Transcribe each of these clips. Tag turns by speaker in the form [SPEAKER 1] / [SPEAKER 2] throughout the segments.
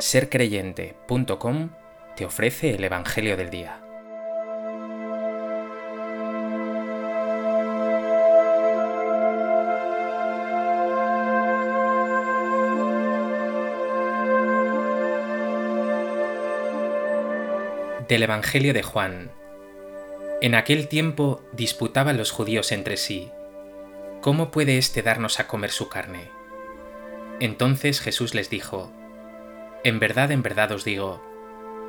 [SPEAKER 1] sercreyente.com te ofrece el Evangelio del Día. Del Evangelio de Juan. En aquel tiempo disputaban los judíos entre sí, ¿cómo puede éste darnos a comer su carne? Entonces Jesús les dijo, En verdad, en verdad os digo,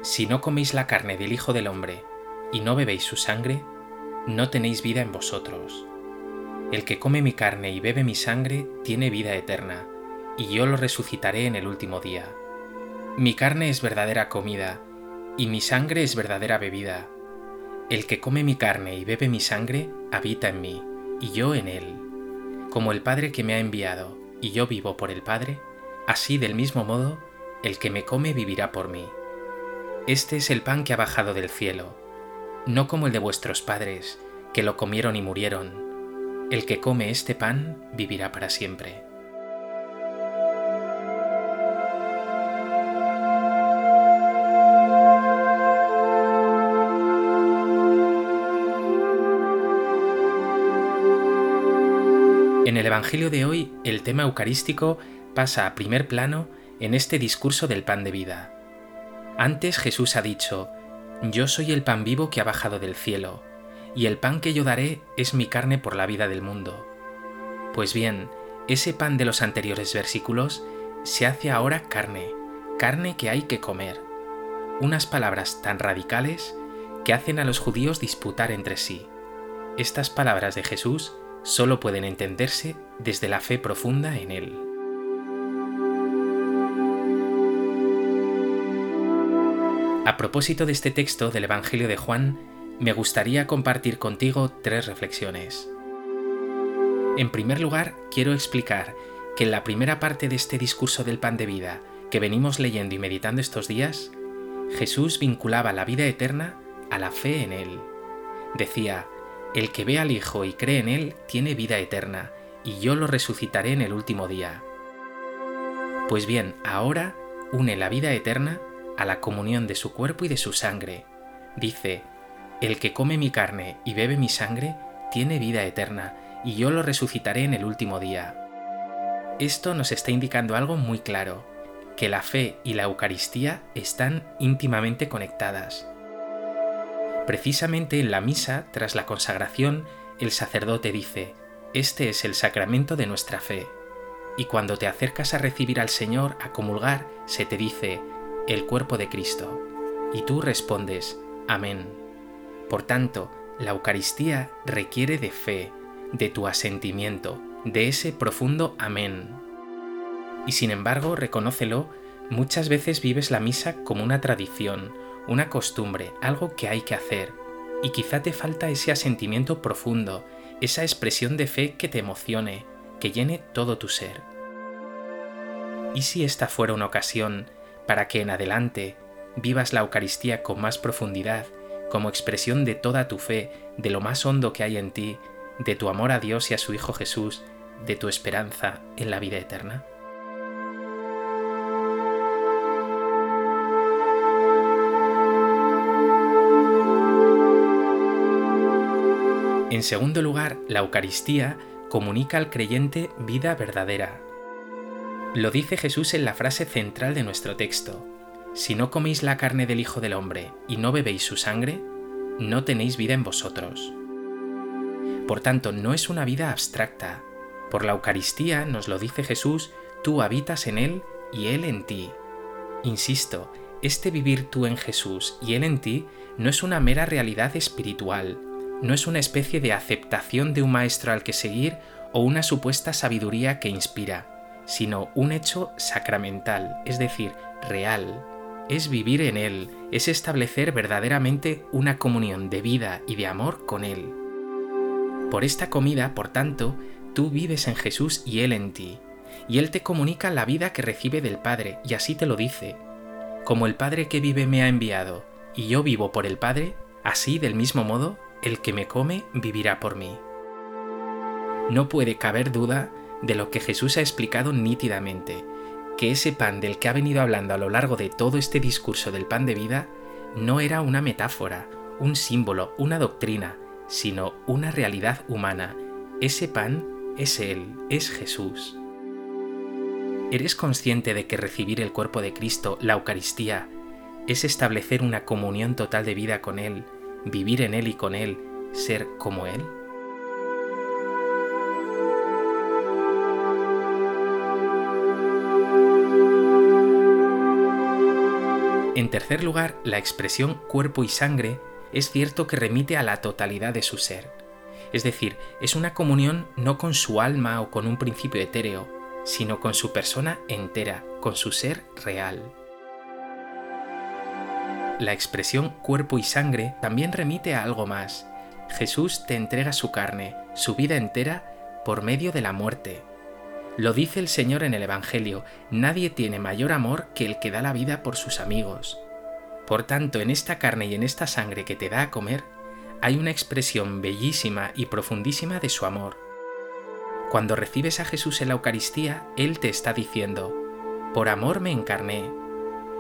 [SPEAKER 1] si no coméis la carne del Hijo del Hombre y no bebéis su sangre, no tenéis vida en vosotros. El que come mi carne y bebe mi sangre tiene vida eterna, y yo lo resucitaré en el último día. Mi carne es verdadera comida, y mi sangre es verdadera bebida. El que come mi carne y bebe mi sangre habita en mí, y yo en él. Como el Padre que me ha enviado y yo vivo por el Padre, así del mismo modo, el que me come vivirá por mí. Este es el pan que ha bajado del cielo, no como el de vuestros padres, que lo comieron y murieron. El que come este pan vivirá para siempre. En el Evangelio de hoy, el tema eucarístico pasa a primer plano en este discurso del pan de vida. Antes Jesús ha dicho, Yo soy el pan vivo que ha bajado del cielo, y el pan que yo daré es mi carne por la vida del mundo. Pues bien, ese pan de los anteriores versículos se hace ahora carne, carne que hay que comer. Unas palabras tan radicales que hacen a los judíos disputar entre sí. Estas palabras de Jesús solo pueden entenderse desde la fe profunda en Él. A propósito de este texto del Evangelio de Juan, me gustaría compartir contigo tres reflexiones. En primer lugar, quiero explicar que en la primera parte de este discurso del pan de vida que venimos leyendo y meditando estos días, Jesús vinculaba la vida eterna a la fe en Él. Decía, el que ve al Hijo y cree en Él tiene vida eterna, y yo lo resucitaré en el último día. Pues bien, ahora une la vida eterna a la comunión de su cuerpo y de su sangre. Dice, el que come mi carne y bebe mi sangre tiene vida eterna, y yo lo resucitaré en el último día. Esto nos está indicando algo muy claro, que la fe y la Eucaristía están íntimamente conectadas. Precisamente en la misa, tras la consagración, el sacerdote dice, Este es el sacramento de nuestra fe. Y cuando te acercas a recibir al Señor, a comulgar, se te dice, el cuerpo de Cristo. Y tú respondes, Amén. Por tanto, la Eucaristía requiere de fe, de tu asentimiento, de ese profundo Amén. Y sin embargo, reconócelo, muchas veces vives la misa como una tradición, una costumbre, algo que hay que hacer, y quizá te falta ese asentimiento profundo, esa expresión de fe que te emocione, que llene todo tu ser. ¿Y si esta fuera una ocasión para que en adelante vivas la Eucaristía con más profundidad, como expresión de toda tu fe, de lo más hondo que hay en ti, de tu amor a Dios y a su Hijo Jesús, de tu esperanza en la vida eterna? En segundo lugar, la Eucaristía comunica al creyente vida verdadera. Lo dice Jesús en la frase central de nuestro texto. Si no coméis la carne del Hijo del Hombre y no bebéis su sangre, no tenéis vida en vosotros. Por tanto, no es una vida abstracta. Por la Eucaristía, nos lo dice Jesús, tú habitas en Él y Él en ti. Insisto, este vivir tú en Jesús y Él en ti no es una mera realidad espiritual, no es una especie de aceptación de un maestro al que seguir o una supuesta sabiduría que inspira, sino un hecho sacramental, es decir, real. Es vivir en Él, es establecer verdaderamente una comunión de vida y de amor con Él. Por esta comida, por tanto, tú vives en Jesús y Él en ti, y Él te comunica la vida que recibe del Padre, y así te lo dice. Como el Padre que vive me ha enviado, y yo vivo por el Padre, así del mismo modo el que me come vivirá por mí. No puede caber duda de lo que Jesús ha explicado nítidamente, que ese pan del que ha venido hablando a lo largo de todo este discurso del pan de vida no era una metáfora, un símbolo, una doctrina, sino una realidad humana. Ese pan es Él, es Jesús. ¿Eres consciente de que recibir el cuerpo de Cristo, la Eucaristía, es establecer una comunión total de vida con Él, vivir en Él y con Él, ser como Él? En tercer lugar, la expresión cuerpo y sangre es cierto que remite a la totalidad de su ser. Es decir, es una comunión no con su alma o con un principio etéreo, sino con su persona entera, con su ser real. La expresión cuerpo y sangre también remite a algo más. Jesús te entrega su carne, su vida entera, por medio de la muerte. Lo dice el Señor en el Evangelio, nadie tiene mayor amor que el que da la vida por sus amigos. Por tanto, en esta carne y en esta sangre que te da a comer, hay una expresión bellísima y profundísima de su amor. Cuando recibes a Jesús en la Eucaristía, Él te está diciendo, por amor me encarné,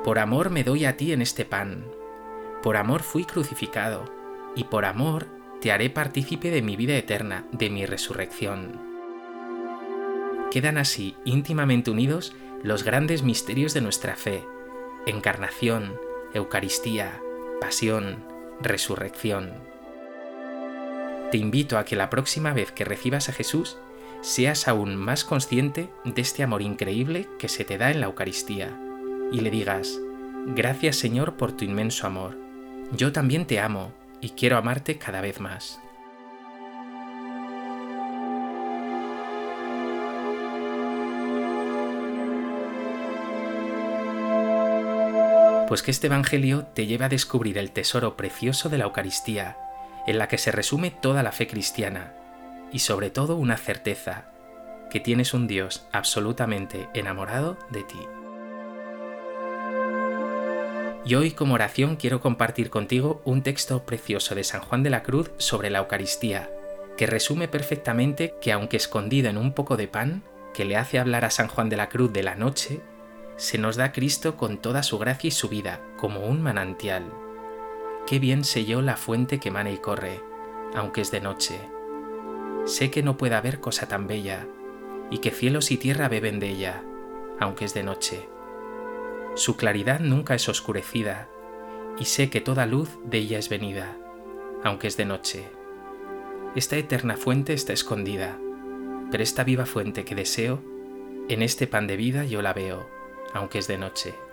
[SPEAKER 1] por amor me doy a ti en este pan. Por amor fui crucificado, y por amor te haré partícipe de mi vida eterna, de mi resurrección. Quedan así íntimamente unidos los grandes misterios de nuestra fe, encarnación, Eucaristía, pasión, resurrección. Te invito a que la próxima vez que recibas a Jesús seas aún más consciente de este amor increíble que se te da en la Eucaristía y le digas, gracias Señor por tu inmenso amor. Yo también te amo y quiero amarte cada vez más. Pues que este Evangelio te lleve a descubrir el tesoro precioso de la Eucaristía, en la que se resume toda la fe cristiana, y sobre todo una certeza, que tienes un Dios absolutamente enamorado de ti. Y hoy como oración quiero compartir contigo un texto precioso de San Juan de la Cruz sobre la Eucaristía, que resume perfectamente que aunque escondido en un poco de pan, que le hace hablar a San Juan de la Cruz de la noche, se nos da Cristo con toda su gracia y su vida, como un manantial. Qué bien sé yo la fuente que mana y corre, aunque es de noche. Sé que no puede haber cosa tan bella, y que cielos y tierra beben de ella, aunque es de noche su claridad nunca es oscurecida, y sé que toda luz de ella es venida, aunque es de noche. Esta eterna fuente está escondida, pero esta viva fuente que deseo, en este pan de vida yo la veo, aunque es de noche.